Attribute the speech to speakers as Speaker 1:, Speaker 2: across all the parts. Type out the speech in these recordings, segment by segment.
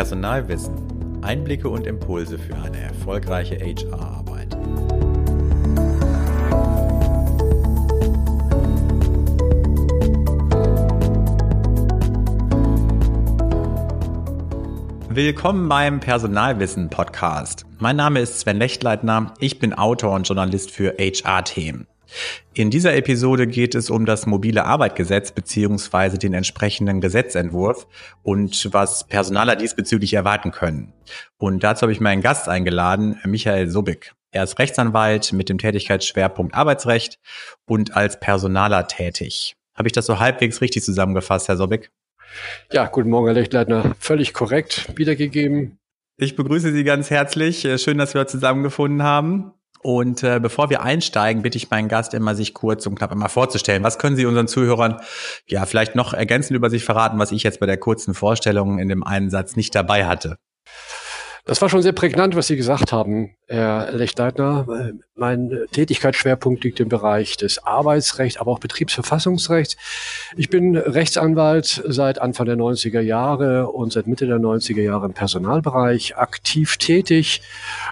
Speaker 1: Personalwissen. Einblicke und Impulse für eine erfolgreiche HR-Arbeit. Willkommen beim Personalwissen Podcast. Mein Name ist Sven Lechtleitner. Ich bin Autor und Journalist für HR-Themen. In dieser Episode geht es um das mobile Arbeitgesetz beziehungsweise den entsprechenden Gesetzentwurf und was Personaler diesbezüglich erwarten können. Und dazu habe ich meinen Gast eingeladen, Michael Subik. Er ist Rechtsanwalt mit dem Tätigkeitsschwerpunkt Arbeitsrecht und als Personaler tätig. Habe ich das so halbwegs richtig zusammengefasst, Herr Sobik?
Speaker 2: Ja, guten Morgen, Herr Lechtleitner. Völlig korrekt wiedergegeben.
Speaker 1: Ich begrüße Sie ganz herzlich. Schön, dass wir zusammengefunden haben. Und äh, bevor wir einsteigen, bitte ich meinen Gast immer, sich kurz und knapp einmal vorzustellen. Was können Sie unseren Zuhörern ja vielleicht noch ergänzend über sich verraten, was ich jetzt bei der kurzen Vorstellung in dem einen Satz nicht dabei hatte?
Speaker 2: Das war schon sehr prägnant, was Sie gesagt haben, Herr Lechleitner. Mein Tätigkeitsschwerpunkt liegt im Bereich des Arbeitsrechts, aber auch Betriebsverfassungsrechts. Ich bin Rechtsanwalt seit Anfang der 90er Jahre und seit Mitte der 90er Jahre im Personalbereich aktiv tätig.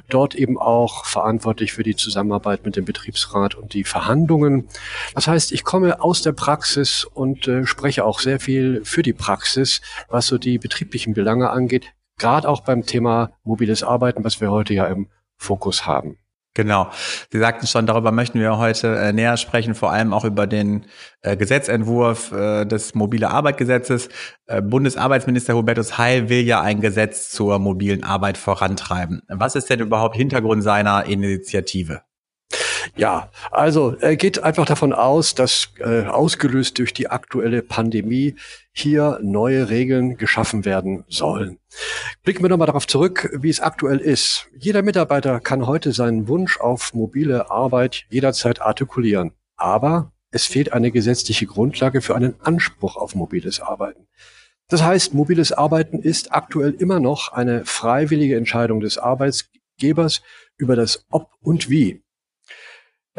Speaker 2: Dort eben auch verantwortlich für die Zusammenarbeit mit dem Betriebsrat und die Verhandlungen. Das heißt, ich komme aus der Praxis und äh, spreche auch sehr viel für die Praxis, was so die betrieblichen Belange angeht, gerade auch beim Thema mobiles Arbeiten, was wir heute ja im Fokus haben.
Speaker 1: Genau. Sie sagten schon, darüber möchten wir heute äh, näher sprechen, vor allem auch über den äh, Gesetzentwurf äh, des mobile Arbeitgesetzes. Äh, Bundesarbeitsminister Hubertus Heil will ja ein Gesetz zur mobilen Arbeit vorantreiben. Was ist denn überhaupt Hintergrund seiner Initiative?
Speaker 2: Ja, also er geht einfach davon aus, dass äh, ausgelöst durch die aktuelle Pandemie hier neue Regeln geschaffen werden sollen. Blicken wir nochmal darauf zurück, wie es aktuell ist. Jeder Mitarbeiter kann heute seinen Wunsch auf mobile Arbeit jederzeit artikulieren. Aber es fehlt eine gesetzliche Grundlage für einen Anspruch auf mobiles Arbeiten. Das heißt, mobiles Arbeiten ist aktuell immer noch eine freiwillige Entscheidung des Arbeitgebers über das Ob und Wie.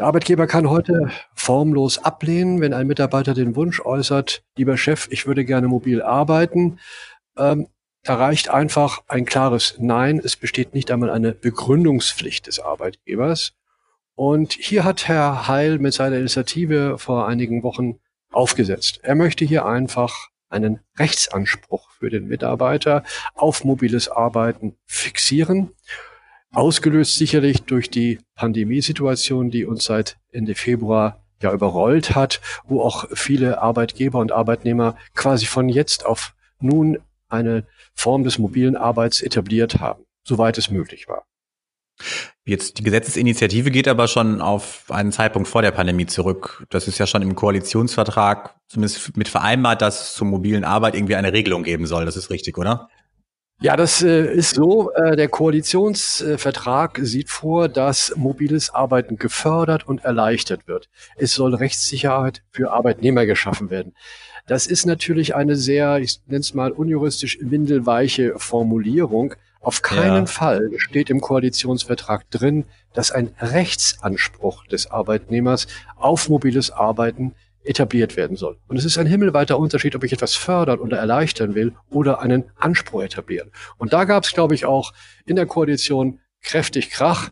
Speaker 2: Der Arbeitgeber kann heute formlos ablehnen, wenn ein Mitarbeiter den Wunsch äußert, lieber Chef, ich würde gerne mobil arbeiten. Ähm, da reicht einfach ein klares Nein. Es besteht nicht einmal eine Begründungspflicht des Arbeitgebers. Und hier hat Herr Heil mit seiner Initiative vor einigen Wochen aufgesetzt. Er möchte hier einfach einen Rechtsanspruch für den Mitarbeiter auf mobiles Arbeiten fixieren Ausgelöst sicherlich durch die Pandemiesituation, die uns seit Ende Februar ja überrollt hat, wo auch viele Arbeitgeber und Arbeitnehmer quasi von jetzt auf nun eine Form des mobilen Arbeits etabliert haben, soweit es möglich war.
Speaker 1: Jetzt die Gesetzesinitiative geht aber schon auf einen Zeitpunkt vor der Pandemie zurück. Das ist ja schon im Koalitionsvertrag zumindest mit vereinbart, dass es zur mobilen Arbeit irgendwie eine Regelung geben soll. Das ist richtig, oder?
Speaker 2: Ja, das äh, ist so. Äh, der Koalitionsvertrag sieht vor, dass mobiles Arbeiten gefördert und erleichtert wird. Es soll Rechtssicherheit für Arbeitnehmer geschaffen werden. Das ist natürlich eine sehr, ich nenne es mal unjuristisch windelweiche Formulierung. Auf keinen ja. Fall steht im Koalitionsvertrag drin, dass ein Rechtsanspruch des Arbeitnehmers auf mobiles Arbeiten etabliert werden soll. Und es ist ein himmelweiter Unterschied, ob ich etwas fördern oder erleichtern will oder einen Anspruch etablieren. Und da gab es, glaube ich, auch in der Koalition kräftig Krach,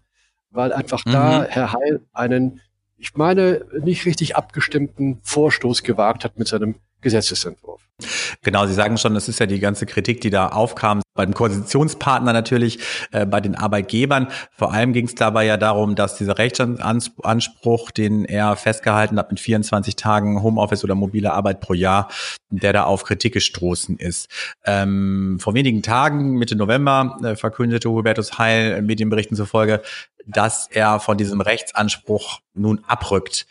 Speaker 2: weil einfach mhm. da Herr Heil einen, ich meine, nicht richtig abgestimmten Vorstoß gewagt hat mit seinem Gesetzesentwurf.
Speaker 1: Genau, Sie sagen schon, das ist ja die ganze Kritik, die da aufkam beim Koalitionspartner natürlich, äh, bei den Arbeitgebern. Vor allem ging es dabei ja darum, dass dieser Rechtsanspruch, den er festgehalten hat mit 24 Tagen Homeoffice oder mobile Arbeit pro Jahr, der da auf Kritik gestoßen ist. Ähm, vor wenigen Tagen, Mitte November, äh, verkündete Hubertus Heil Medienberichten zufolge, dass er von diesem Rechtsanspruch nun abrückt.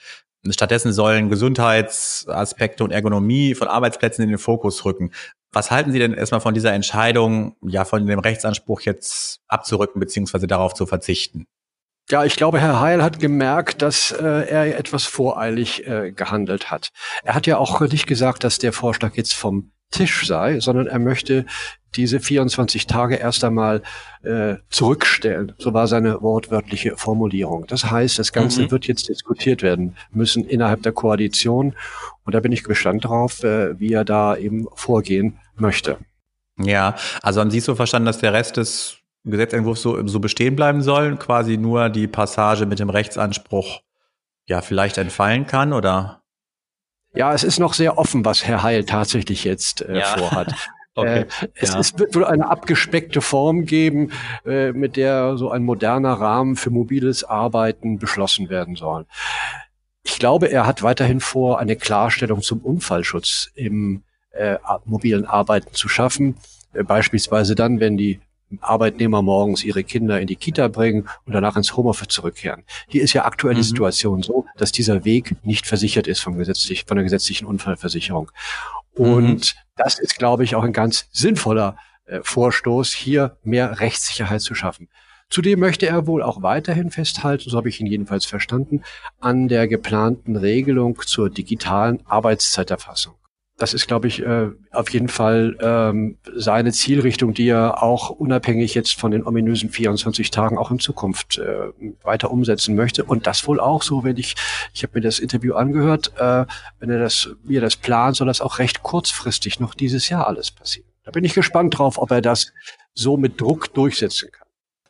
Speaker 1: Stattdessen sollen Gesundheitsaspekte und Ergonomie von Arbeitsplätzen in den Fokus rücken. Was halten Sie denn erstmal von dieser Entscheidung, ja, von dem Rechtsanspruch jetzt abzurücken beziehungsweise darauf zu verzichten?
Speaker 2: Ja, ich glaube, Herr Heil hat gemerkt, dass äh, er etwas voreilig äh, gehandelt hat. Er hat ja auch nicht gesagt, dass der Vorschlag jetzt vom Tisch sei, sondern er möchte diese 24 Tage erst einmal äh, zurückstellen. So war seine wortwörtliche Formulierung. Das heißt, das Ganze mhm. wird jetzt diskutiert werden müssen innerhalb der Koalition. Und da bin ich gespannt drauf, äh, wie er da eben vorgehen möchte.
Speaker 1: Ja, also haben Sie so verstanden, dass der Rest des Gesetzentwurfs so, so bestehen bleiben soll, quasi nur die Passage mit dem Rechtsanspruch ja vielleicht entfallen kann, oder?
Speaker 2: Ja, es ist noch sehr offen, was Herr Heil tatsächlich jetzt äh, ja. vorhat. Okay. Äh, es, ja. es, wird wohl eine abgespeckte Form geben, äh, mit der so ein moderner Rahmen für mobiles Arbeiten beschlossen werden soll. Ich glaube, er hat weiterhin vor, eine Klarstellung zum Unfallschutz im äh, mobilen Arbeiten zu schaffen. Äh, beispielsweise dann, wenn die Arbeitnehmer morgens ihre Kinder in die Kita bringen und danach ins Homeoffice zurückkehren. Hier ist ja aktuell die mhm. Situation so, dass dieser Weg nicht versichert ist vom gesetzlich, von der gesetzlichen Unfallversicherung. Und mhm. das ist, glaube ich, auch ein ganz sinnvoller äh, Vorstoß, hier mehr Rechtssicherheit zu schaffen. Zudem möchte er wohl auch weiterhin festhalten, so habe ich ihn jedenfalls verstanden, an der geplanten Regelung zur digitalen Arbeitszeiterfassung. Das ist, glaube ich, äh, auf jeden Fall ähm, seine Zielrichtung, die er auch unabhängig jetzt von den ominösen 24 Tagen auch in Zukunft äh, weiter umsetzen möchte. Und das wohl auch so, wenn ich, ich habe mir das Interview angehört, äh, wenn er das, er das plant, soll das auch recht kurzfristig noch dieses Jahr alles passieren. Da bin ich gespannt drauf, ob er das so mit Druck durchsetzen kann.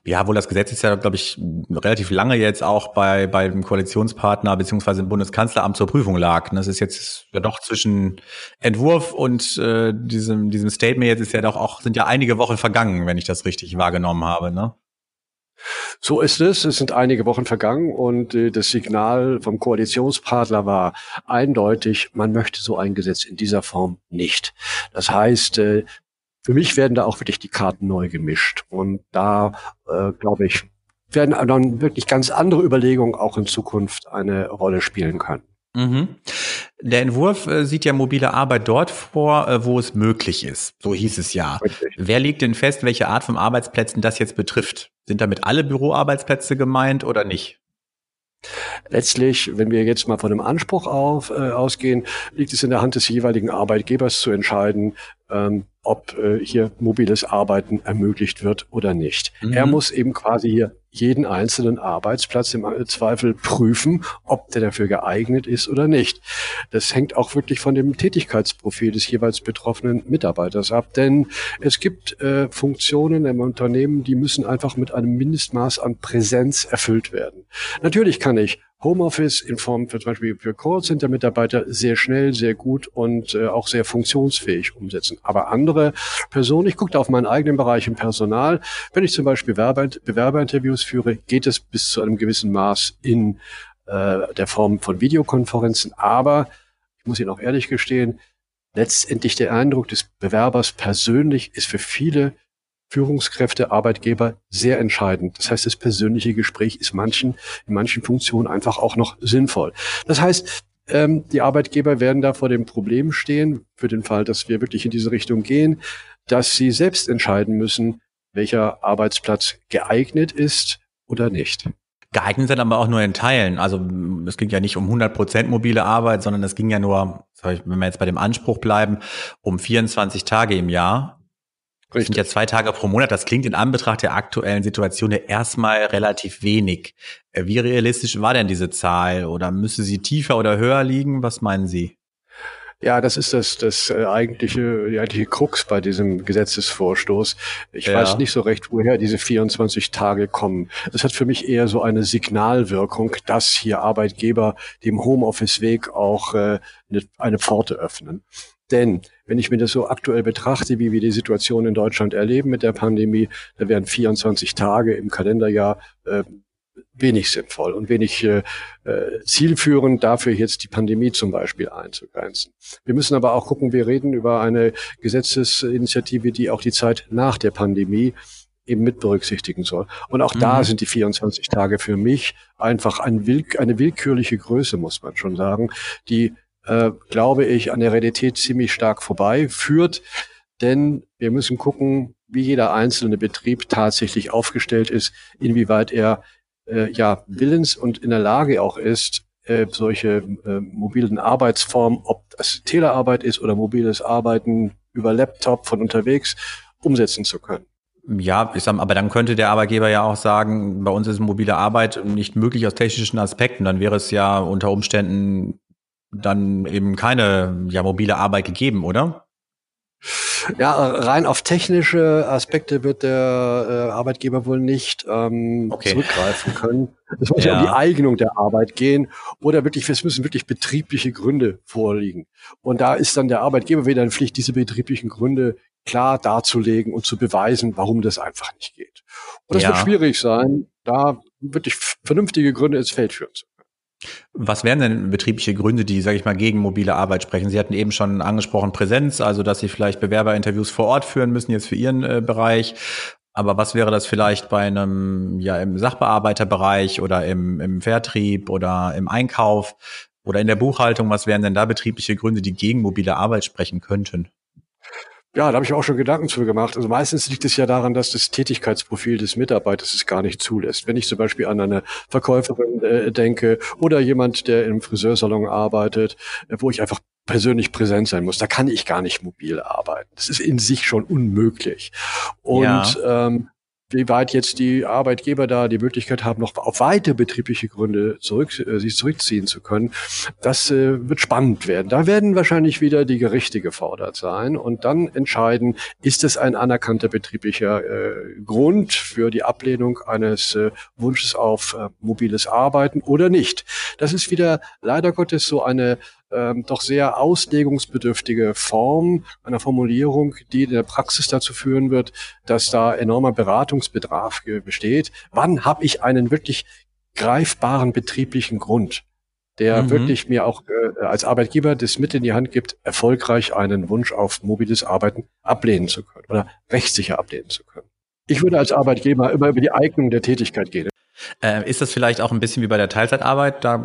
Speaker 1: Ja, wohl das Gesetz ist ja, glaube ich, relativ lange jetzt auch bei, bei dem Koalitionspartner beziehungsweise im Bundeskanzleramt zur Prüfung lag. Das ist jetzt ja doch zwischen Entwurf und äh, diesem, diesem Statement jetzt ist ja doch auch, sind ja einige Wochen vergangen, wenn ich das richtig wahrgenommen habe, ne?
Speaker 2: So ist es. Es sind einige Wochen vergangen und äh, das Signal vom Koalitionspartner war eindeutig, man möchte so ein Gesetz in dieser Form nicht. Das heißt, äh, für mich werden da auch wirklich die Karten neu gemischt. Und da, äh, glaube ich, werden dann wirklich ganz andere Überlegungen auch in Zukunft eine Rolle spielen können.
Speaker 1: Mhm. Der Entwurf äh, sieht ja mobile Arbeit dort vor, äh, wo es möglich ist. So hieß es ja. Richtig. Wer legt denn fest, welche Art von Arbeitsplätzen das jetzt betrifft? Sind damit alle Büroarbeitsplätze gemeint oder nicht?
Speaker 2: Letztlich, wenn wir jetzt mal von einem Anspruch auf, äh, ausgehen, liegt es in der Hand des jeweiligen Arbeitgebers zu entscheiden, ähm, ob äh, hier mobiles Arbeiten ermöglicht wird oder nicht. Mhm. Er muss eben quasi hier jeden einzelnen Arbeitsplatz im Zweifel prüfen, ob der dafür geeignet ist oder nicht. Das hängt auch wirklich von dem Tätigkeitsprofil des jeweils betroffenen Mitarbeiters ab, denn es gibt äh, Funktionen im Unternehmen, die müssen einfach mit einem Mindestmaß an Präsenz erfüllt werden. Natürlich kann ich Homeoffice in Form für zum Beispiel für Callcenter-Mitarbeiter sehr schnell, sehr gut und äh, auch sehr funktionsfähig umsetzen. Aber andere Personen, ich gucke auf meinen eigenen Bereich im Personal, wenn ich zum Beispiel Bewerber, Bewerberinterviews führe, geht es bis zu einem gewissen Maß in äh, der Form von Videokonferenzen. Aber ich muss Ihnen auch ehrlich gestehen, letztendlich der Eindruck des Bewerbers persönlich ist für viele Führungskräfte, Arbeitgeber sehr entscheidend. Das heißt, das persönliche Gespräch ist manchen, in manchen Funktionen einfach auch noch sinnvoll. Das heißt, ähm, die Arbeitgeber werden da vor dem Problem stehen, für den Fall, dass wir wirklich in diese Richtung gehen, dass sie selbst entscheiden müssen, welcher Arbeitsplatz geeignet ist oder nicht.
Speaker 1: Geeignet sind aber auch nur in Teilen. Also es ging ja nicht um 100 Prozent mobile Arbeit, sondern es ging ja nur, wenn wir jetzt bei dem Anspruch bleiben, um 24 Tage im Jahr. Das sind ja zwei Tage pro Monat. Das klingt in Anbetracht der aktuellen Situation ja erstmal relativ wenig. Äh, wie realistisch war denn diese Zahl? Oder müsste sie tiefer oder höher liegen? Was meinen Sie?
Speaker 2: Ja, das ist das, das äh, eigentliche, die eigentliche Krux bei diesem Gesetzesvorstoß. Ich ja. weiß nicht so recht, woher diese 24 Tage kommen. Das hat für mich eher so eine Signalwirkung, dass hier Arbeitgeber dem Homeoffice-Weg auch äh, eine Pforte öffnen. Denn wenn ich mir das so aktuell betrachte, wie wir die Situation in Deutschland erleben mit der Pandemie, da wären 24 Tage im Kalenderjahr äh, wenig sinnvoll und wenig äh, äh, zielführend dafür jetzt die Pandemie zum Beispiel einzugrenzen. Wir müssen aber auch gucken, wir reden über eine Gesetzesinitiative, die auch die Zeit nach der Pandemie eben mit berücksichtigen soll. Und auch mhm. da sind die 24 Tage für mich einfach ein will eine willkürliche Größe, muss man schon sagen, die äh, glaube ich, an der Realität ziemlich stark vorbei. Denn wir müssen gucken, wie jeder einzelne Betrieb tatsächlich aufgestellt ist, inwieweit er äh, ja willens und in der Lage auch ist, äh, solche äh, mobilen Arbeitsformen, ob das Telearbeit ist oder mobiles Arbeiten über Laptop von unterwegs, umsetzen zu können.
Speaker 1: Ja, ich sag, aber dann könnte der Arbeitgeber ja auch sagen, bei uns ist mobile Arbeit nicht möglich aus technischen Aspekten. Dann wäre es ja unter Umständen dann eben keine ja, mobile Arbeit gegeben, oder?
Speaker 2: Ja, rein auf technische Aspekte wird der äh, Arbeitgeber wohl nicht ähm, okay. zurückgreifen können. Es muss ja. ja um die Eignung der Arbeit gehen oder wirklich, es müssen wirklich betriebliche Gründe vorliegen. Und da ist dann der Arbeitgeber wieder in Pflicht, diese betrieblichen Gründe klar darzulegen und zu beweisen, warum das einfach nicht geht. Und das ja. wird schwierig sein, da wirklich vernünftige Gründe ins Feld führen zu
Speaker 1: was wären denn betriebliche Gründe, die, sage ich mal, gegen mobile Arbeit sprechen? Sie hatten eben schon angesprochen Präsenz, also dass Sie vielleicht Bewerberinterviews vor Ort führen müssen, jetzt für Ihren äh, Bereich. Aber was wäre das vielleicht bei einem, ja, im Sachbearbeiterbereich oder im, im Vertrieb oder im Einkauf oder in der Buchhaltung? Was wären denn da betriebliche Gründe, die gegen mobile Arbeit sprechen könnten?
Speaker 2: Ja, da habe ich auch schon Gedanken zu gemacht. Also meistens liegt es ja daran, dass das Tätigkeitsprofil des Mitarbeiters es gar nicht zulässt. Wenn ich zum Beispiel an eine Verkäuferin äh, denke oder jemand, der im Friseursalon arbeitet, äh, wo ich einfach persönlich präsent sein muss, da kann ich gar nicht mobil arbeiten. Das ist in sich schon unmöglich. Und ja. ähm, wie weit jetzt die Arbeitgeber da die Möglichkeit haben, noch auf weitere betriebliche Gründe zurück, äh, sich zurückziehen zu können, das äh, wird spannend werden. Da werden wahrscheinlich wieder die Gerichte gefordert sein und dann entscheiden, ist es ein anerkannter betrieblicher äh, Grund für die Ablehnung eines äh, Wunsches auf äh, mobiles Arbeiten oder nicht. Das ist wieder leider Gottes so eine ähm, doch sehr auslegungsbedürftige Form einer Formulierung, die in der Praxis dazu führen wird, dass da enormer Beratungsbedarf besteht. Wann habe ich einen wirklich greifbaren betrieblichen Grund? der mhm. wirklich mir auch äh, als Arbeitgeber das mit in die Hand gibt, erfolgreich einen Wunsch auf mobiles Arbeiten ablehnen zu können oder rechtssicher ablehnen zu können. Ich würde als Arbeitgeber immer über die Eignung der Tätigkeit gehen.
Speaker 1: Äh, ist das vielleicht auch ein bisschen wie bei der Teilzeitarbeit? Da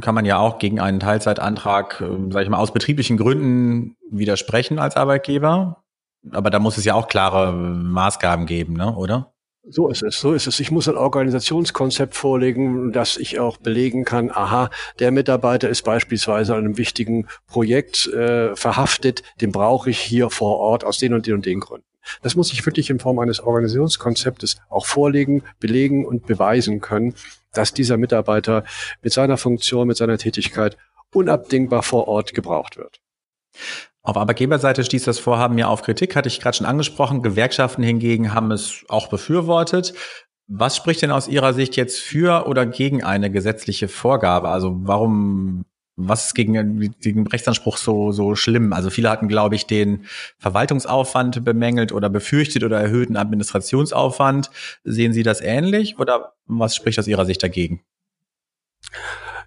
Speaker 1: kann man ja auch gegen einen Teilzeitantrag, äh, sage ich mal, aus betrieblichen Gründen widersprechen als Arbeitgeber. Aber da muss es ja auch klare Maßgaben geben, ne? oder?
Speaker 2: So ist es, so ist es. Ich muss ein Organisationskonzept vorlegen, dass ich auch belegen kann, aha, der Mitarbeiter ist beispielsweise an einem wichtigen Projekt äh, verhaftet, den brauche ich hier vor Ort aus den und den und den Gründen. Das muss ich wirklich in Form eines Organisationskonzeptes auch vorlegen, belegen und beweisen können, dass dieser Mitarbeiter mit seiner Funktion, mit seiner Tätigkeit unabdingbar vor Ort gebraucht wird.
Speaker 1: Auf Arbeitgeberseite stieß das Vorhaben ja auf Kritik, hatte ich gerade schon angesprochen. Gewerkschaften hingegen haben es auch befürwortet. Was spricht denn aus Ihrer Sicht jetzt für oder gegen eine gesetzliche Vorgabe? Also warum was ist gegen, gegen Rechtsanspruch so, so schlimm? Also viele hatten, glaube ich, den Verwaltungsaufwand bemängelt oder befürchtet oder erhöhten Administrationsaufwand. Sehen Sie das ähnlich oder was spricht aus Ihrer Sicht dagegen?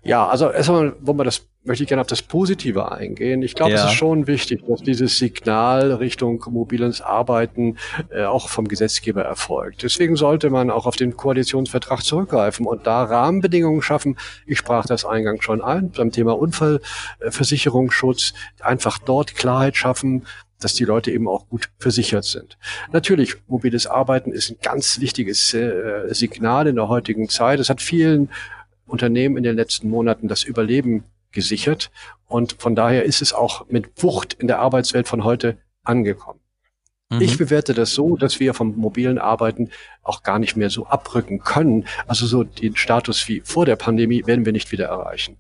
Speaker 2: Ja, also erstmal, wo man das möchte ich gerne auf das Positive eingehen. Ich glaube, ja. es ist schon wichtig, dass dieses Signal Richtung mobiles Arbeiten äh, auch vom Gesetzgeber erfolgt. Deswegen sollte man auch auf den Koalitionsvertrag zurückgreifen und da Rahmenbedingungen schaffen. Ich sprach das eingangs schon ein beim Thema Unfallversicherungsschutz. Einfach dort Klarheit schaffen, dass die Leute eben auch gut versichert sind. Natürlich, mobiles Arbeiten ist ein ganz wichtiges äh, Signal in der heutigen Zeit. Es hat vielen Unternehmen in den letzten Monaten das Überleben gesichert. Und von daher ist es auch mit Wucht in der Arbeitswelt von heute angekommen. Mhm. Ich bewerte das so, dass wir vom mobilen Arbeiten auch gar nicht mehr so abrücken können. Also so den Status wie vor der Pandemie werden wir nicht wieder erreichen.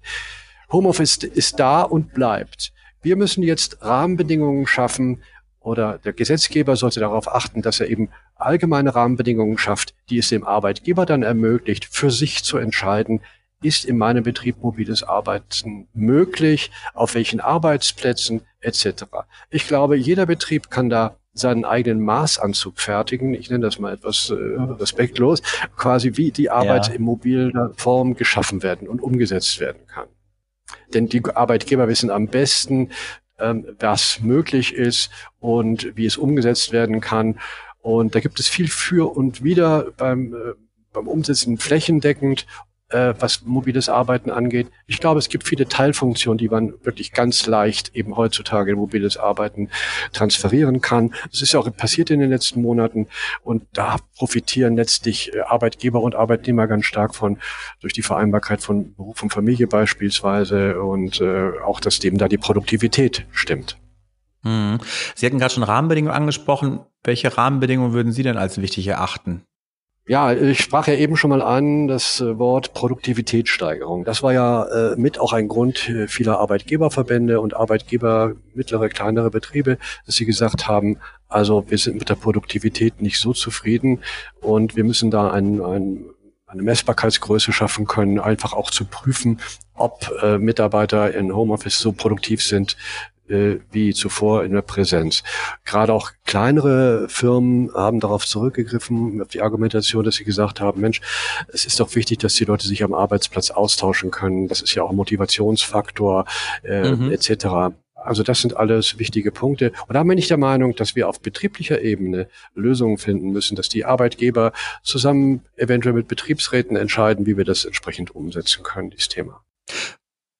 Speaker 2: Homeoffice ist da und bleibt. Wir müssen jetzt Rahmenbedingungen schaffen oder der Gesetzgeber sollte darauf achten, dass er eben allgemeine Rahmenbedingungen schafft, die es dem Arbeitgeber dann ermöglicht, für sich zu entscheiden, ist in meinem Betrieb mobiles Arbeiten möglich, auf welchen Arbeitsplätzen etc. Ich glaube, jeder Betrieb kann da seinen eigenen Maßanzug fertigen. Ich nenne das mal etwas äh, respektlos, quasi wie die Arbeit ja. in mobiler Form geschaffen werden und umgesetzt werden kann. Denn die Arbeitgeber wissen am besten, ähm, was möglich ist und wie es umgesetzt werden kann. Und da gibt es viel für und wieder beim, äh, beim Umsetzen flächendeckend äh, was mobiles Arbeiten angeht. Ich glaube, es gibt viele Teilfunktionen, die man wirklich ganz leicht eben heutzutage in mobiles Arbeiten transferieren kann. Das ist ja auch passiert in den letzten Monaten und da profitieren letztlich äh, Arbeitgeber und Arbeitnehmer ganz stark von durch die Vereinbarkeit von Beruf und Familie beispielsweise und äh, auch, dass dem da die Produktivität stimmt.
Speaker 1: Hm. Sie hatten gerade schon Rahmenbedingungen angesprochen. Welche Rahmenbedingungen würden Sie denn als wichtig erachten?
Speaker 2: Ja, ich sprach ja eben schon mal an das äh, Wort Produktivitätssteigerung. Das war ja äh, mit auch ein Grund äh, vieler Arbeitgeberverbände und Arbeitgeber mittlere, kleinere Betriebe, dass sie gesagt haben, also wir sind mit der Produktivität nicht so zufrieden und wir müssen da ein, ein, eine Messbarkeitsgröße schaffen können, einfach auch zu prüfen, ob äh, Mitarbeiter in Homeoffice so produktiv sind, äh, wie zuvor in der Präsenz. Gerade auch kleinere Firmen haben darauf zurückgegriffen, auf die Argumentation, dass sie gesagt haben, Mensch, es ist doch wichtig, dass die Leute sich am Arbeitsplatz austauschen können. Das ist ja auch ein Motivationsfaktor äh, mhm. etc. Also das sind alles wichtige Punkte. Und da bin ich der Meinung, dass wir auf betrieblicher Ebene Lösungen finden müssen, dass die Arbeitgeber zusammen eventuell mit Betriebsräten entscheiden, wie wir das entsprechend umsetzen können, dieses Thema.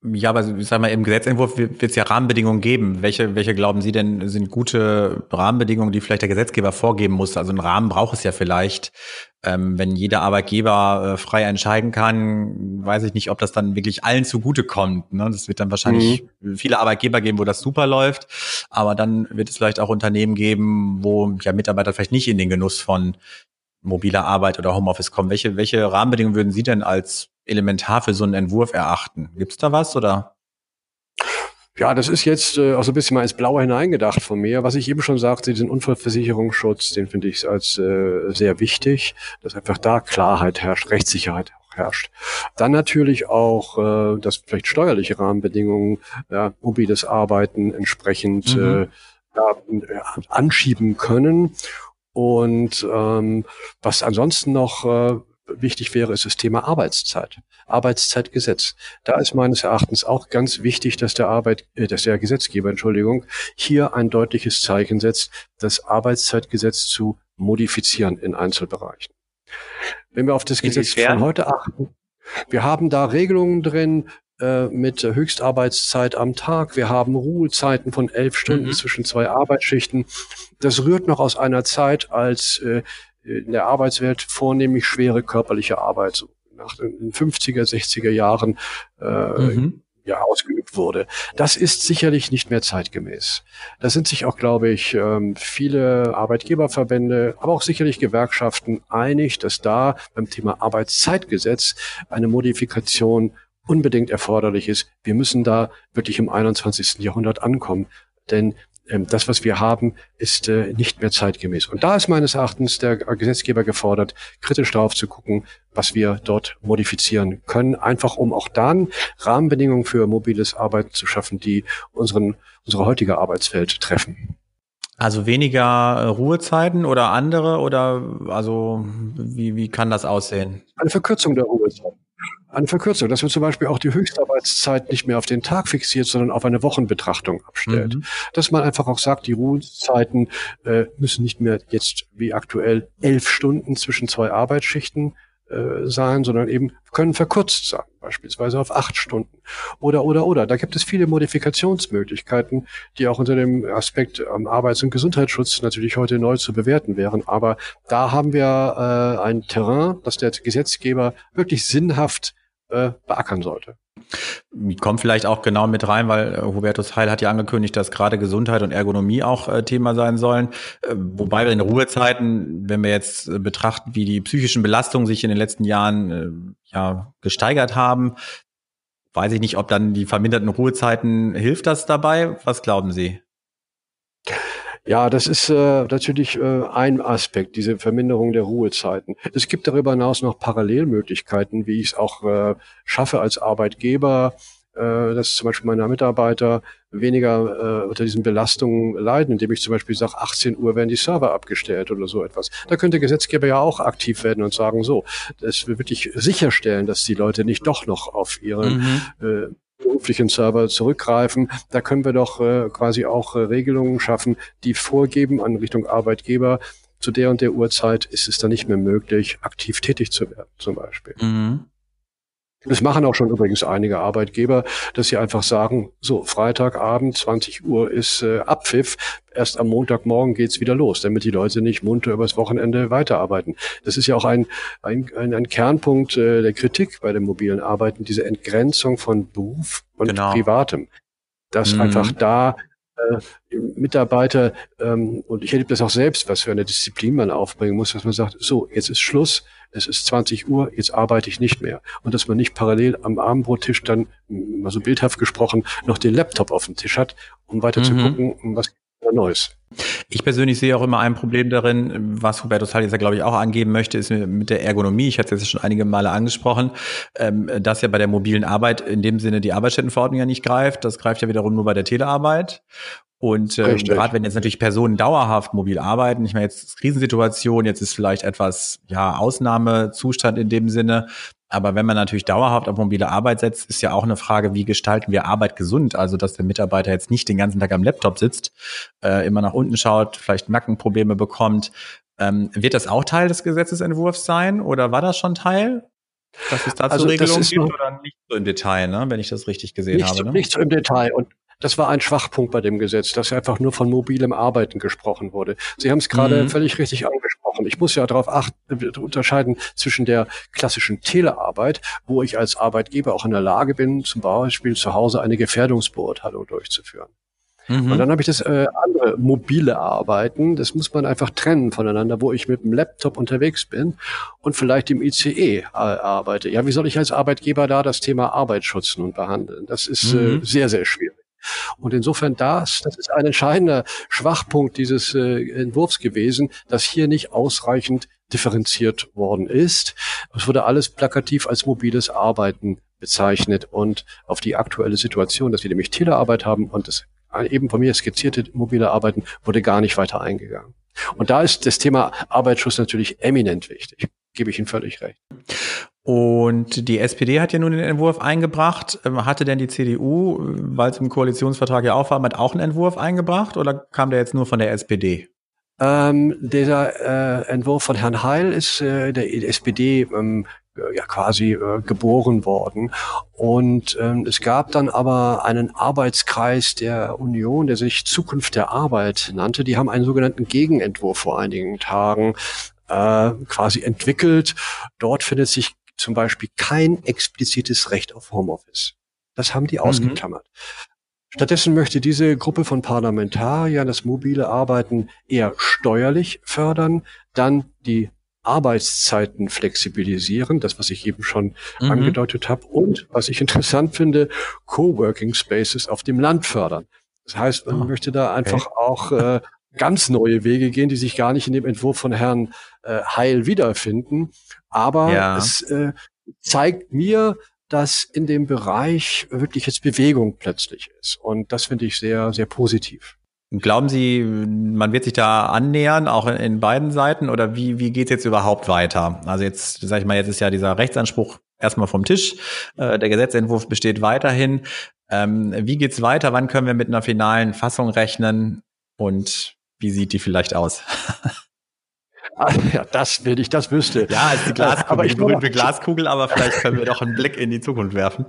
Speaker 1: Ja, aber ich sag mal, im Gesetzentwurf wird es ja Rahmenbedingungen geben. Welche, welche glauben Sie denn sind gute Rahmenbedingungen, die vielleicht der Gesetzgeber vorgeben muss? Also einen Rahmen braucht es ja vielleicht. Ähm, wenn jeder Arbeitgeber äh, frei entscheiden kann, weiß ich nicht, ob das dann wirklich allen zugute kommt. Ne? Das wird dann wahrscheinlich mhm. viele Arbeitgeber geben, wo das super läuft. Aber dann wird es vielleicht auch Unternehmen geben, wo ja Mitarbeiter vielleicht nicht in den Genuss von mobiler Arbeit oder Homeoffice kommen. Welche, welche Rahmenbedingungen würden Sie denn als elementar für so einen Entwurf erachten? Gibt es da was oder?
Speaker 2: Ja, das ist jetzt äh, auch so ein bisschen mal ins Blaue hineingedacht von mir. Was ich eben schon sagte, diesen Unfallversicherungsschutz, den finde ich als äh, sehr wichtig, dass einfach da Klarheit herrscht, Rechtssicherheit herrscht. Dann natürlich auch, äh, dass vielleicht steuerliche Rahmenbedingungen, ja, mobiles Arbeiten entsprechend mhm. äh, ja, anschieben können. Und ähm, was ansonsten noch äh, wichtig wäre, ist das Thema Arbeitszeit. Arbeitszeitgesetz. Da ist meines Erachtens auch ganz wichtig, dass der Arbeit, äh, dass der Gesetzgeber, Entschuldigung, hier ein deutliches Zeichen setzt, das Arbeitszeitgesetz zu modifizieren in Einzelbereichen. Wenn wir auf das Gesetz von heute achten, wir haben da Regelungen drin, äh, mit Höchstarbeitszeit am Tag. Wir haben Ruhezeiten von elf Stunden mhm. zwischen zwei Arbeitsschichten. Das rührt noch aus einer Zeit, als äh, in der Arbeitswelt vornehmlich schwere körperliche Arbeit so nach den 50er, 60er Jahren äh, mhm. ja, ausgeübt wurde. Das ist sicherlich nicht mehr zeitgemäß. Da sind sich auch, glaube ich, ähm, viele Arbeitgeberverbände, aber auch sicherlich Gewerkschaften einig, dass da beim Thema Arbeitszeitgesetz eine Modifikation unbedingt erforderlich ist. Wir müssen da wirklich im 21. Jahrhundert ankommen. Denn das, was wir haben, ist äh, nicht mehr zeitgemäß. Und da ist meines Erachtens der Gesetzgeber gefordert, kritisch darauf zu gucken, was wir dort modifizieren können, einfach um auch dann Rahmenbedingungen für mobiles Arbeiten zu schaffen, die unseren, unsere heutige Arbeitswelt treffen.
Speaker 1: Also weniger äh, Ruhezeiten oder andere oder also wie, wie kann das aussehen?
Speaker 2: Eine Verkürzung der Ruhezeiten eine Verkürzung, dass man zum Beispiel auch die Höchstarbeitszeit nicht mehr auf den Tag fixiert, sondern auf eine Wochenbetrachtung abstellt. Mhm. Dass man einfach auch sagt, die Ruhezeiten äh, müssen nicht mehr jetzt wie aktuell elf Stunden zwischen zwei Arbeitsschichten äh, sein, sondern eben können verkürzt sein, beispielsweise auf acht Stunden. Oder, oder, oder. Da gibt es viele Modifikationsmöglichkeiten, die auch unter dem Aspekt ähm, Arbeits- und Gesundheitsschutz natürlich heute neu zu bewerten wären. Aber da haben wir äh, ein Terrain, das der Gesetzgeber wirklich sinnhaft äh, beackern sollte.
Speaker 1: Kommt vielleicht auch genau mit rein, weil äh, Hubertus Heil hat ja angekündigt, dass gerade Gesundheit und Ergonomie auch äh, Thema sein sollen. Äh, wobei wir in Ruhezeiten, wenn wir jetzt äh, betrachten, wie die psychischen Belastungen sich in den letzten Jahren äh, ja gesteigert haben, weiß ich nicht, ob dann die verminderten Ruhezeiten hilft das dabei. Was glauben Sie?
Speaker 2: Ja, das ist äh, natürlich äh, ein Aspekt, diese Verminderung der Ruhezeiten. Es gibt darüber hinaus noch Parallelmöglichkeiten, wie ich es auch äh, schaffe als Arbeitgeber, äh, dass zum Beispiel meine Mitarbeiter weniger äh, unter diesen Belastungen leiden, indem ich zum Beispiel sage, 18 Uhr werden die Server abgestellt oder so etwas. Da könnte Gesetzgeber ja auch aktiv werden und sagen, so, das will wirklich sicherstellen, dass die Leute nicht doch noch auf ihren mhm. äh, beruflichen Server zurückgreifen. Da können wir doch äh, quasi auch äh, Regelungen schaffen, die vorgeben an Richtung Arbeitgeber, zu der und der Uhrzeit ist es dann nicht mehr möglich, aktiv tätig zu werden, zum Beispiel. Mhm. Das machen auch schon übrigens einige Arbeitgeber, dass sie einfach sagen, so, Freitagabend, 20 Uhr ist äh, Abpfiff, erst am Montagmorgen geht's wieder los, damit die Leute nicht munter übers Wochenende weiterarbeiten. Das ist ja auch ein, ein, ein, ein Kernpunkt äh, der Kritik bei dem mobilen Arbeiten, diese Entgrenzung von Beruf und genau. Privatem. Dass mhm. einfach da äh, Mitarbeiter, ähm, und ich erlebe das auch selbst, was für eine Disziplin man aufbringen muss, dass man sagt, so, jetzt ist Schluss, es ist 20 Uhr, jetzt arbeite ich nicht mehr. Und dass man nicht parallel am Abendbrottisch dann, mal so bildhaft gesprochen, noch den Laptop auf dem Tisch hat, um weiter mhm. zu gucken, was Neues.
Speaker 1: Ich persönlich sehe auch immer ein Problem darin, was Huberto Salles ja, glaube ich, auch angeben möchte, ist mit der Ergonomie. Ich hatte es jetzt schon einige Male angesprochen, ähm, dass ja bei der mobilen Arbeit in dem Sinne die Arbeitsstättenverordnung ja nicht greift. Das greift ja wiederum nur bei der Telearbeit. Und äh, gerade wenn jetzt natürlich Personen dauerhaft mobil arbeiten, ich meine jetzt Krisensituation, jetzt ist vielleicht etwas ja Ausnahmezustand in dem Sinne, aber wenn man natürlich dauerhaft auf mobile Arbeit setzt, ist ja auch eine Frage, wie gestalten wir Arbeit gesund? Also, dass der Mitarbeiter jetzt nicht den ganzen Tag am Laptop sitzt, äh, immer nach unten schaut, vielleicht Nackenprobleme bekommt. Ähm, wird das auch Teil des Gesetzesentwurfs sein oder war das schon Teil? Dass es dazu also, Regelungen gibt oder nicht so im Detail, ne? wenn ich das richtig gesehen
Speaker 2: nicht
Speaker 1: habe.
Speaker 2: Ne? Nicht so im Detail. Und das war ein Schwachpunkt bei dem Gesetz, dass einfach nur von mobilem Arbeiten gesprochen wurde. Sie haben es gerade mhm. völlig richtig angesprochen. Ich muss ja darauf achten, äh, unterscheiden zwischen der klassischen Telearbeit, wo ich als Arbeitgeber auch in der Lage bin, zum Beispiel zu Hause eine Gefährdungsbeurteilung durchzuführen. Mhm. Und dann habe ich das äh, andere mobile Arbeiten, das muss man einfach trennen voneinander, wo ich mit dem Laptop unterwegs bin und vielleicht im ICE äh, arbeite. Ja, wie soll ich als Arbeitgeber da das Thema Arbeitsschutz nun behandeln? Das ist äh, mhm. äh, sehr, sehr schwierig. Und insofern das, das ist ein entscheidender Schwachpunkt dieses äh, Entwurfs gewesen, dass hier nicht ausreichend differenziert worden ist. Es wurde alles plakativ als mobiles Arbeiten bezeichnet und auf die aktuelle Situation, dass wir nämlich Telearbeit haben und das eben von mir skizzierte mobile Arbeiten wurde gar nicht weiter eingegangen. Und da ist das Thema Arbeitsschutz natürlich eminent wichtig. Gebe ich Ihnen völlig recht.
Speaker 1: Und die SPD hat ja nun den Entwurf eingebracht. Ähm, hatte denn die CDU, weil es im Koalitionsvertrag ja auch war, auch einen Entwurf eingebracht oder kam der jetzt nur von der SPD?
Speaker 2: Ähm, dieser äh, Entwurf von Herrn Heil ist äh, der SPD ähm, ja quasi äh, geboren worden. Und ähm, es gab dann aber einen Arbeitskreis der Union, der sich Zukunft der Arbeit nannte. Die haben einen sogenannten Gegenentwurf vor einigen Tagen äh, quasi entwickelt. Dort findet sich zum Beispiel kein explizites Recht auf Homeoffice. Das haben die mhm. ausgeklammert. Stattdessen möchte diese Gruppe von Parlamentariern das mobile Arbeiten eher steuerlich fördern, dann die Arbeitszeiten flexibilisieren, das, was ich eben schon mhm. angedeutet habe, und was ich interessant finde, Coworking Spaces auf dem Land fördern. Das heißt, man oh, möchte da einfach okay. auch äh, ganz neue Wege gehen, die sich gar nicht in dem Entwurf von Herrn äh, Heil wiederfinden. Aber ja. es äh, zeigt mir, dass in dem Bereich wirklich jetzt Bewegung plötzlich ist. Und das finde ich sehr, sehr positiv.
Speaker 1: Glauben Sie, man wird sich da annähern, auch in, in beiden Seiten, oder wie, wie geht es jetzt überhaupt weiter? Also jetzt, sag ich mal, jetzt ist ja dieser Rechtsanspruch erstmal vom Tisch, äh, der Gesetzentwurf besteht weiterhin. Ähm, wie geht's weiter? Wann können wir mit einer finalen Fassung rechnen? Und wie sieht die vielleicht aus?
Speaker 2: Ja, das will ich, das wüsste.
Speaker 1: Ja, ist die Glaskugel, aber ich die berühmte Glaskugel, aber vielleicht können wir doch einen Blick in die Zukunft werfen.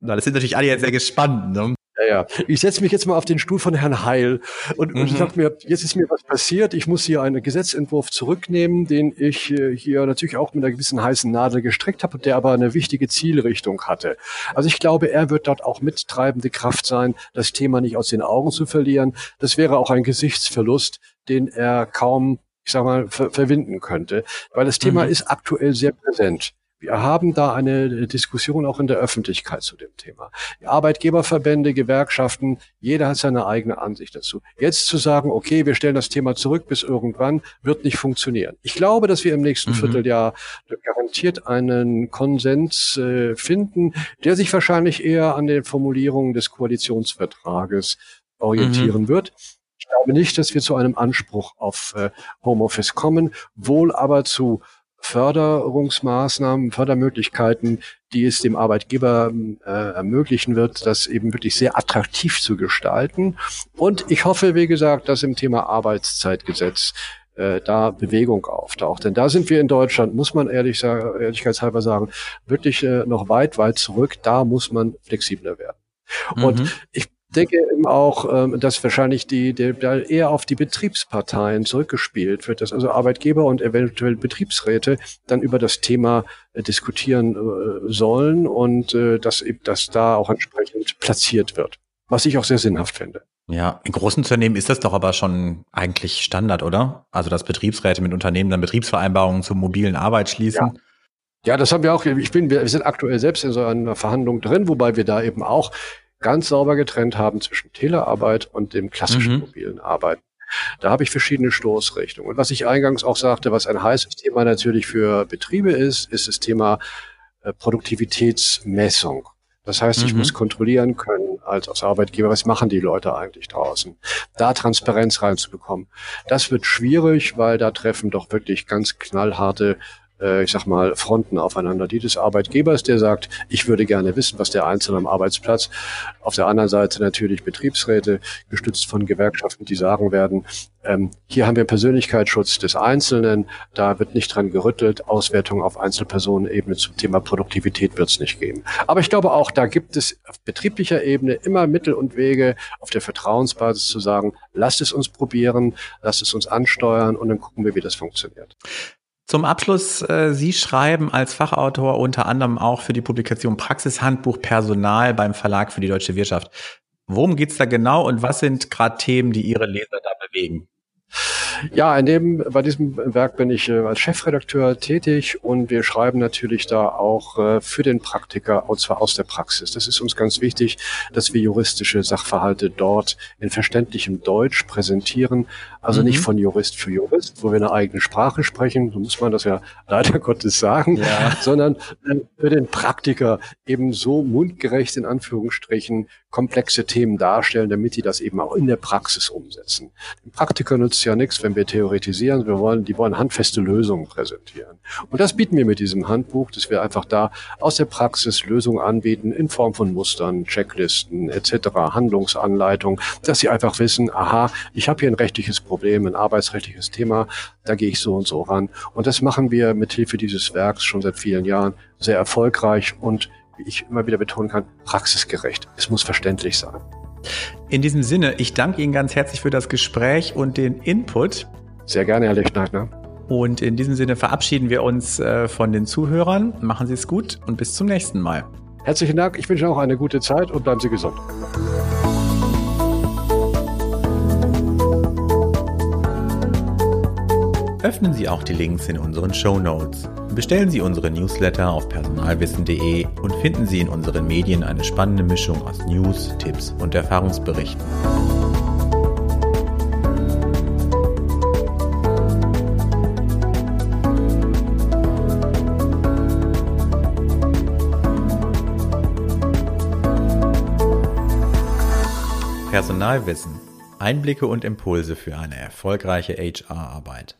Speaker 1: Na, das sind natürlich alle jetzt sehr gespannt. Ne?
Speaker 2: Ja, ja. Ich setze mich jetzt mal auf den Stuhl von Herrn Heil und, mhm. und sage mir, jetzt ist mir was passiert. Ich muss hier einen Gesetzentwurf zurücknehmen, den ich äh, hier natürlich auch mit einer gewissen heißen Nadel gestreckt habe, der aber eine wichtige Zielrichtung hatte. Also ich glaube, er wird dort auch mittreibende Kraft sein, das Thema nicht aus den Augen zu verlieren. Das wäre auch ein Gesichtsverlust, den er kaum ich sag mal, ver verwinden könnte, weil das Thema mhm. ist aktuell sehr präsent. Wir haben da eine Diskussion auch in der Öffentlichkeit zu dem Thema. Die Arbeitgeberverbände, Gewerkschaften, jeder hat seine eigene Ansicht dazu. Jetzt zu sagen, okay, wir stellen das Thema zurück bis irgendwann, wird nicht funktionieren. Ich glaube, dass wir im nächsten mhm. Vierteljahr garantiert einen Konsens äh, finden, der sich wahrscheinlich eher an den Formulierungen des Koalitionsvertrages orientieren mhm. wird. Ich glaube nicht, dass wir zu einem Anspruch auf äh, Homeoffice kommen, wohl aber zu Förderungsmaßnahmen, Fördermöglichkeiten, die es dem Arbeitgeber äh, ermöglichen wird, das eben wirklich sehr attraktiv zu gestalten. Und ich hoffe, wie gesagt, dass im Thema Arbeitszeitgesetz äh, da Bewegung auftaucht. Denn da sind wir in Deutschland, muss man ehrlich sagen, ehrlichkeitshalber sagen, wirklich äh, noch weit, weit zurück. Da muss man flexibler werden. Mhm. Und ich denke eben auch, ähm, dass wahrscheinlich die, die eher auf die Betriebsparteien zurückgespielt wird, dass also Arbeitgeber und eventuell Betriebsräte dann über das Thema äh, diskutieren äh, sollen und äh, dass, dass da auch entsprechend platziert wird, was ich auch sehr sinnhaft finde.
Speaker 1: Ja, in großen Unternehmen ist das doch aber schon eigentlich Standard, oder? Also, dass Betriebsräte mit Unternehmen dann Betriebsvereinbarungen zur mobilen Arbeit schließen.
Speaker 2: Ja. Ja, das haben wir auch. Ich bin, wir sind aktuell selbst in so einer Verhandlung drin, wobei wir da eben auch ganz sauber getrennt haben zwischen Telearbeit und dem klassischen mhm. mobilen Arbeiten. Da habe ich verschiedene Stoßrichtungen. Und was ich eingangs auch sagte, was ein heißes Thema natürlich für Betriebe ist, ist das Thema äh, Produktivitätsmessung. Das heißt, ich mhm. muss kontrollieren können als, als Arbeitgeber, was machen die Leute eigentlich draußen? Da Transparenz reinzubekommen. Das wird schwierig, weil da treffen doch wirklich ganz knallharte ich sag mal, Fronten aufeinander. Die des Arbeitgebers, der sagt, ich würde gerne wissen, was der Einzelne am Arbeitsplatz. Auf der anderen Seite natürlich Betriebsräte, gestützt von Gewerkschaften, die sagen werden, ähm, hier haben wir Persönlichkeitsschutz des Einzelnen, da wird nicht dran gerüttelt, Auswertung auf Einzelpersonenebene zum Thema Produktivität wird es nicht geben. Aber ich glaube auch, da gibt es auf betrieblicher Ebene immer Mittel und Wege, auf der Vertrauensbasis zu sagen, lasst es uns probieren, lasst es uns ansteuern und dann gucken wir, wie das funktioniert.
Speaker 1: Zum Abschluss, äh, Sie schreiben als Fachautor unter anderem auch für die Publikation Praxishandbuch Personal beim Verlag für die deutsche Wirtschaft. Worum geht's da genau und was sind gerade Themen, die Ihre Leser da bewegen?
Speaker 2: Ja, in dem, bei diesem Werk bin ich äh, als Chefredakteur tätig und wir schreiben natürlich da auch äh, für den Praktiker, und zwar aus der Praxis. Das ist uns ganz wichtig, dass wir juristische Sachverhalte dort in verständlichem Deutsch präsentieren. Also mhm. nicht von Jurist für Jurist, wo wir eine eigene Sprache sprechen, so muss man das ja leider Gottes sagen, ja. sondern äh, für den Praktiker eben so mundgerecht in Anführungsstrichen komplexe Themen darstellen, damit die das eben auch in der Praxis umsetzen. Dem Praktiker nützt ja nichts, wenn wir theoretisieren. Wir wollen, die wollen handfeste Lösungen präsentieren. Und das bieten wir mit diesem Handbuch, dass wir einfach da aus der Praxis Lösungen anbieten in Form von Mustern, Checklisten etc., Handlungsanleitungen, dass sie einfach wissen, aha, ich habe hier ein rechtliches Problem, ein arbeitsrechtliches Thema, da gehe ich so und so ran. Und das machen wir mit Hilfe dieses Werks schon seit vielen Jahren sehr erfolgreich und wie ich immer wieder betonen kann, praxisgerecht. Es muss verständlich sein.
Speaker 1: In diesem Sinne, ich danke Ihnen ganz herzlich für das Gespräch und den Input.
Speaker 2: Sehr gerne, Herr Lichtneidner.
Speaker 1: Und in diesem Sinne verabschieden wir uns äh, von den Zuhörern. Machen Sie es gut und bis zum nächsten Mal.
Speaker 2: Herzlichen Dank. Ich wünsche auch eine gute Zeit und bleiben Sie gesund.
Speaker 1: Öffnen Sie auch die Links in unseren Show Notes. Bestellen Sie unsere Newsletter auf personalwissen.de und finden Sie in unseren Medien eine spannende Mischung aus News, Tipps und Erfahrungsberichten. Personalwissen. Einblicke und Impulse für eine erfolgreiche HR-Arbeit.